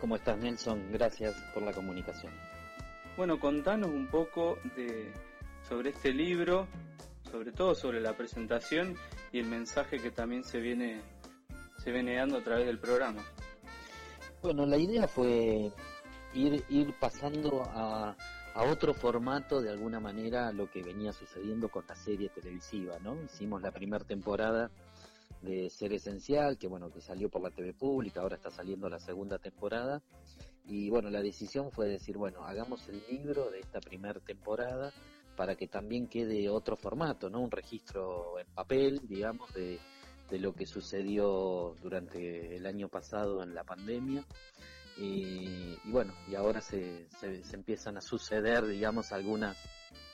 ¿Cómo estás Nelson? Gracias por la comunicación. Bueno, contanos un poco de, sobre este libro, sobre todo sobre la presentación y el mensaje que también se viene, se viene dando a través del programa. Bueno, la idea fue ir, ir pasando a, a otro formato de alguna manera lo que venía sucediendo con la serie televisiva, ¿no? Hicimos la primera temporada de Ser Esencial, que bueno, que salió por la TV pública, ahora está saliendo la segunda temporada. Y bueno, la decisión fue decir, bueno, hagamos el libro de esta primera temporada para que también quede otro formato, ¿no? Un registro en papel, digamos, de, de lo que sucedió durante el año pasado en la pandemia. Y, y bueno, y ahora se, se, empiezan a suceder, digamos, algunas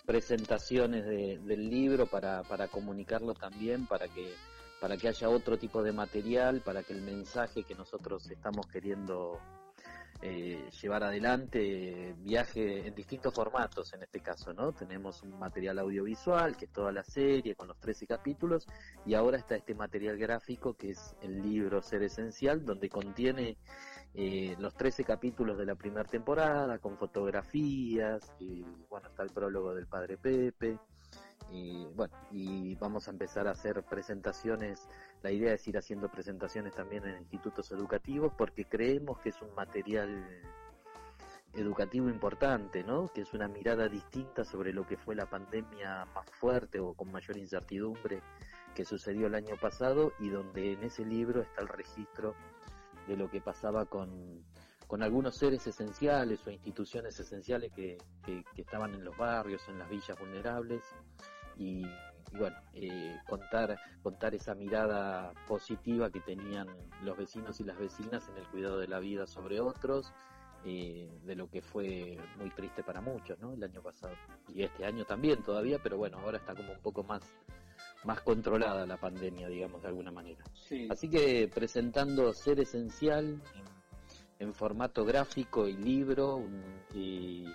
presentaciones de, del libro para, para comunicarlo también, para que, para que haya otro tipo de material, para que el mensaje que nosotros estamos queriendo eh, llevar adelante viaje en distintos formatos en este caso, ¿no? Tenemos un material audiovisual que es toda la serie con los 13 capítulos y ahora está este material gráfico que es el libro Ser Esencial donde contiene eh, los 13 capítulos de la primera temporada con fotografías y bueno, está el prólogo del padre Pepe y bueno, y vamos a empezar a hacer presentaciones, la idea es ir haciendo presentaciones también en institutos educativos porque creemos que es un material educativo importante, ¿no? Que es una mirada distinta sobre lo que fue la pandemia más fuerte o con mayor incertidumbre que sucedió el año pasado y donde en ese libro está el registro de lo que pasaba con, con algunos seres esenciales o instituciones esenciales que, que, que estaban en los barrios, en las villas vulnerables y, y bueno, eh, contar, contar esa mirada positiva que tenían los vecinos y las vecinas en el cuidado de la vida sobre otros, eh, de lo que fue muy triste para muchos, ¿no? El año pasado. Y este año también todavía, pero bueno, ahora está como un poco más, más controlada la pandemia, digamos, de alguna manera. Sí. Así que presentando Ser Esencial en, en formato gráfico y libro, y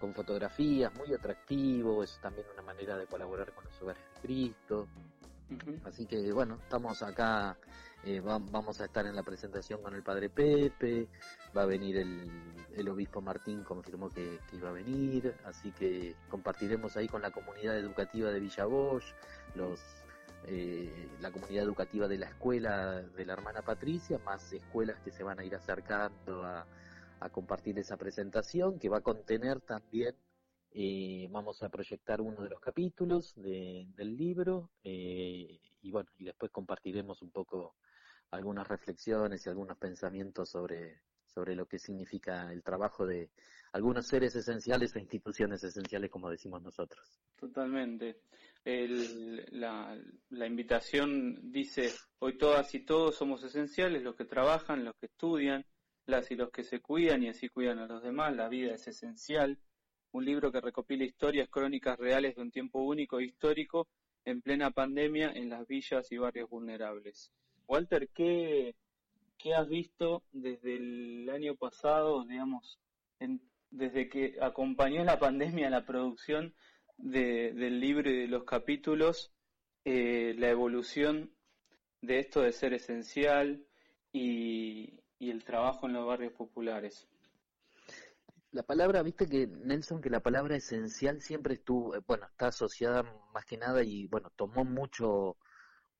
con fotografías, muy atractivo, es también una manera de colaborar con los hogares de Cristo. Uh -huh. Así que bueno, estamos acá, eh, va, vamos a estar en la presentación con el Padre Pepe, va a venir el, el obispo Martín, confirmó que, que, iba a venir, así que compartiremos ahí con la comunidad educativa de Villa Bosch, los, eh, la comunidad educativa de la escuela de la hermana Patricia, más escuelas que se van a ir acercando a, compartir esa presentación que va a contener también, eh, vamos a proyectar uno de los capítulos de, del libro eh, y bueno, y después compartiremos un poco algunas reflexiones y algunos pensamientos sobre, sobre lo que significa el trabajo de algunos seres esenciales e instituciones esenciales, como decimos nosotros. Totalmente. La, la invitación dice, hoy todas y todos somos esenciales, los que trabajan, los que estudian, las y los que se cuidan y así cuidan a los demás, la vida es esencial. Un libro que recopila historias crónicas reales de un tiempo único e histórico en plena pandemia en las villas y barrios vulnerables. Walter, ¿qué, qué has visto desde el año pasado, digamos, desde que acompañó la pandemia la producción de, del libro y de los capítulos, eh, la evolución de esto de ser esencial y, y el trabajo en los barrios populares. La palabra, viste que Nelson, que la palabra esencial siempre estuvo, eh, bueno, está asociada más que nada y bueno, tomó mucho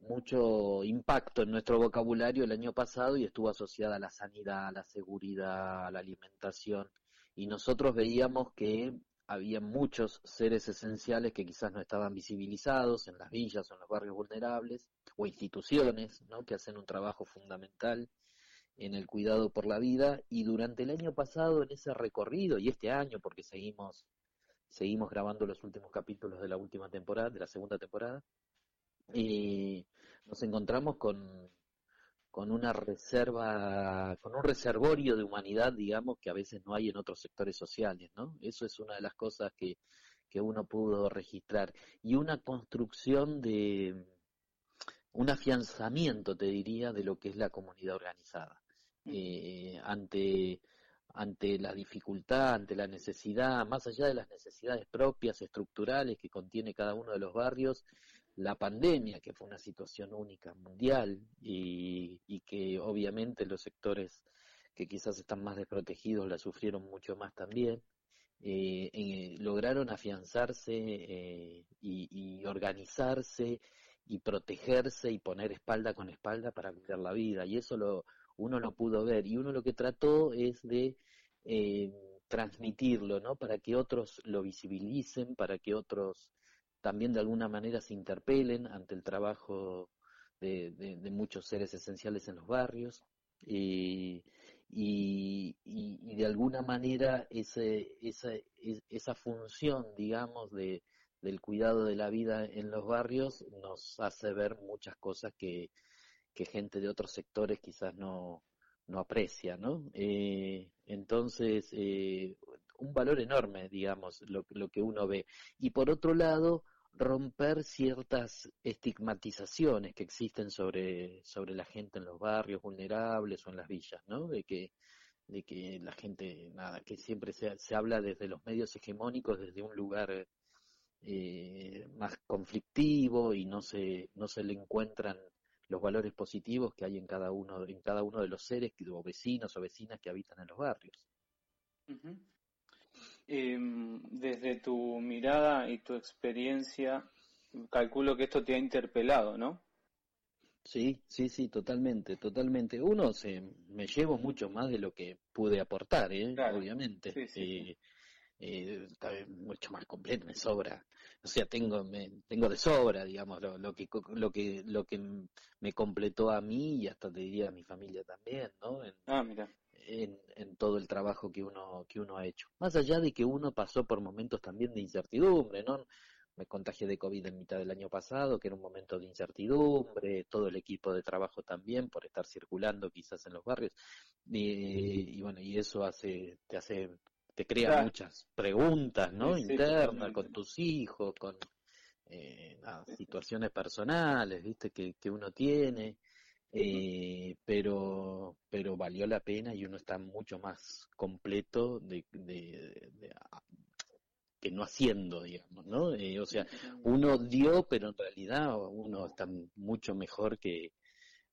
mucho impacto en nuestro vocabulario el año pasado y estuvo asociada a la sanidad, a la seguridad, a la alimentación. Y nosotros veíamos que había muchos seres esenciales que quizás no estaban visibilizados en las villas o en los barrios vulnerables o instituciones, que hacen un trabajo fundamental en el cuidado por la vida. Y durante el año pasado en ese recorrido y este año porque seguimos seguimos grabando los últimos capítulos de la última temporada, de la segunda temporada, y nos encontramos con, con una reserva, con un reservorio de humanidad, digamos, que a veces no hay en otros sectores sociales, ¿no? Eso es una de las cosas que, que uno pudo registrar. Y una construcción de, un afianzamiento, te diría, de lo que es la comunidad organizada eh, ante ante la dificultad, ante la necesidad, más allá de las necesidades propias, estructurales que contiene cada uno de los barrios, la pandemia, que fue una situación única mundial y, y que obviamente los sectores que quizás están más desprotegidos la sufrieron mucho más también. Eh, lograron afianzarse y, y, organizarse y protegerse y poner espalda con espalda para cuidar la vida. Y eso lo, uno lo pudo ver. Y uno lo que trató es de eh, transmitirlo, ¿no? Para que otros lo visibilicen, para que otros también de alguna manera se interpelen ante el trabajo de, muchos seres esenciales en los barrios. y, y, de alguna manera esa, esa función, digamos, de, del cuidado de la vida en los barrios nos hace ver muchas cosas que, que gente de otros sectores quizás no, no aprecia, ¿no? Eh, entonces, eh, un valor enorme, digamos, lo, lo que uno ve. Y por otro lado, romper ciertas estigmatizaciones que existen sobre, sobre la gente en los barrios vulnerables o en las villas, ¿no? De que, de que la gente, nada, que siempre se, se habla desde los medios hegemónicos, desde un lugar eh, más conflictivo y no se, no se le encuentran los valores positivos que hay en cada uno, en cada uno de los seres o vecinos o vecinas que habitan en los barrios. Em, desde tu mirada y tu experiencia, calculo que esto te ha interpelado, ¿no? Sí, sí, sí, totalmente, totalmente. Uno se, me llevo mucho más de lo que pude aportar, ¿eh? obviamente. Eh, eh, mucho más completo, me sobra o sea, tengo, me, tengo de sobra, digamos, lo, lo, que, lo, que, lo que me completó a mí y hasta te diría a mi familia también, ¿no? En, ah, mira. En, en, todo el trabajo que uno, que uno ha hecho. Más allá de que uno pasó por momentos también de incertidumbre, ¿no? Me contagié de COVID en mitad del año pasado, que era un momento de incertidumbre, todo el equipo de trabajo también, por estar circulando quizás en los barrios. Y, y bueno, y eso hace, te hace te crea muchas preguntas, ¿no? Internas, con tus hijos, con eh, situaciones personales, ¿viste? Que, que uno tiene. Eh, pero pero valió la pena y uno está mucho más completo de, de, que no haciendo digamos no eh, o sea uno dio pero en realidad uno está mucho mejor que,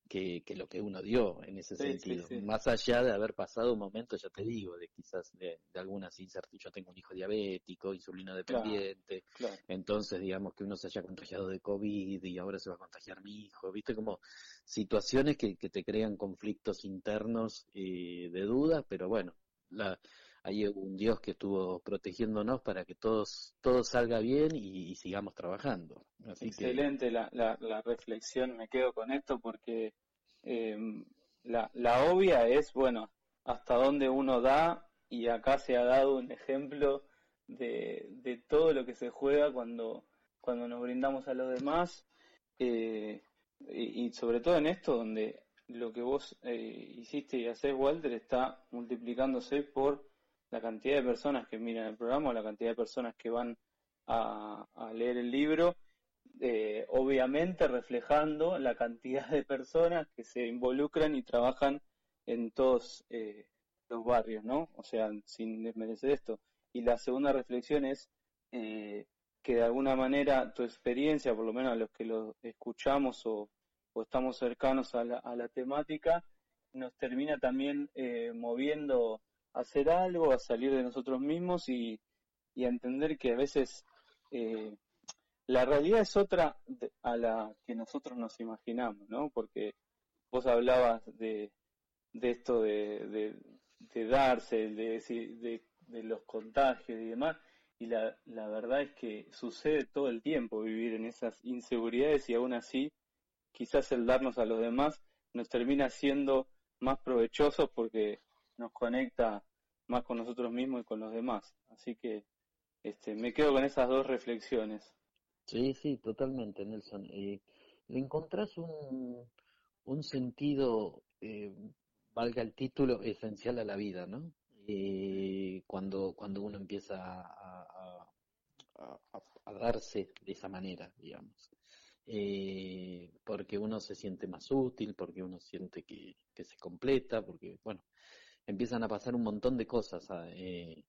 que, lo que uno dio en ese sentido. Más allá de haber pasado un momento, ya te digo, de quizás de, algunas incertidumbres. Yo tengo un hijo diabético, insulina dependiente, entonces digamos que uno se haya contagiado de COVID y ahora se va a contagiar mi hijo. Viste como situaciones que, que te crean conflictos internos eh, de dudas, pero bueno, la, hay un Dios que estuvo protegiéndonos para que todos todo salga bien y, sigamos trabajando. Excelente la, la, la, reflexión, me quedo con esto porque eh, la, la obvia es, bueno, hasta dónde uno da y acá se ha dado un ejemplo de, de todo lo que se juega cuando, cuando nos brindamos a los demás eh, y, sobre todo en esto donde lo que vos eh, hiciste y haces, Walter, está multiplicándose por la cantidad de personas que miran el programa o la cantidad de personas que van a, leer el libro eh, obviamente reflejando la cantidad de personas que se involucran y trabajan en todos eh, los barrios, ¿no? O sea, sin desmerecer esto. Y la segunda reflexión es eh, que de alguna manera tu experiencia, por lo menos a los que lo escuchamos o, estamos cercanos a la, a la, temática, nos termina también moviendo hacer algo, a salir de nosotros mismos y, y a entender que a veces la realidad es otra a la que nosotros nos imaginamos, ¿no? Porque vos hablabas de, de esto de, de, darse, de, de, los contagios y demás, y la, la verdad es que sucede todo el tiempo vivir en esas inseguridades y aún así quizás el darnos a los demás nos termina siendo más provechoso porque conecta más con nosotros mismos y con los demás. Así que este, me quedo con esas dos reflexiones. Sí, sí, totalmente, Nelson. Eh, le encontrás un, un sentido, eh, valga el título, esencial a la vida, ¿no? Eh, cuando, cuando uno empieza a, a, darse de esa manera, digamos. Eh, porque uno se siente más útil, porque uno siente que, que se completa, porque, bueno, empiezan a pasar un montón de cosas eh,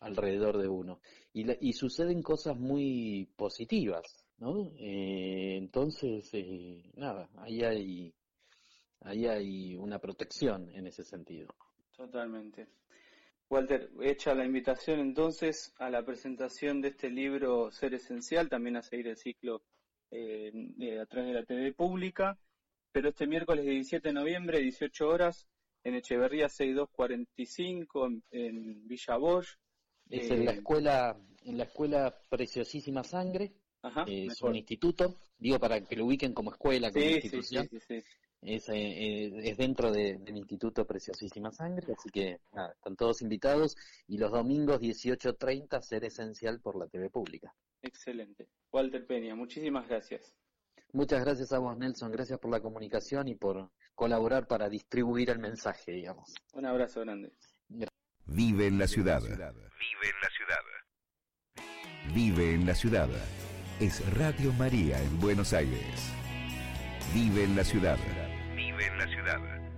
alrededor de uno. Y, y suceden cosas muy positivas, ¿no? Eh, entonces, eh, nada, ahí hay, ahí hay una protección en ese sentido. Totalmente. Walter, hecha la invitación entonces a la presentación de este libro Ser Esencial, también a seguir el ciclo eh, a través de la TV pública, pero este miércoles 17 de noviembre, 18 horas, en Echeverría 6245, en, en Villa Bosch. Es en la eh, escuela, en la escuela Preciosísima Sangre, es un instituto, digo para que lo ubiquen como escuela, como institución. Sí, sí, es, eh, es, dentro del Instituto Preciosísima Sangre, así que nada, están todos invitados y los domingos 18.30 ser esencial por la TV pública. Excelente. Walter Peña, muchísimas gracias. Muchas gracias a vos, Nelson. Gracias por la comunicación y por colaborar para distribuir el mensaje, digamos. Un abrazo grande. Vive en la ciudad. Vive en la ciudad. Vive en la ciudad. Es Radio María en Buenos Aires. Vive en la ciudad. Vive en la ciudad.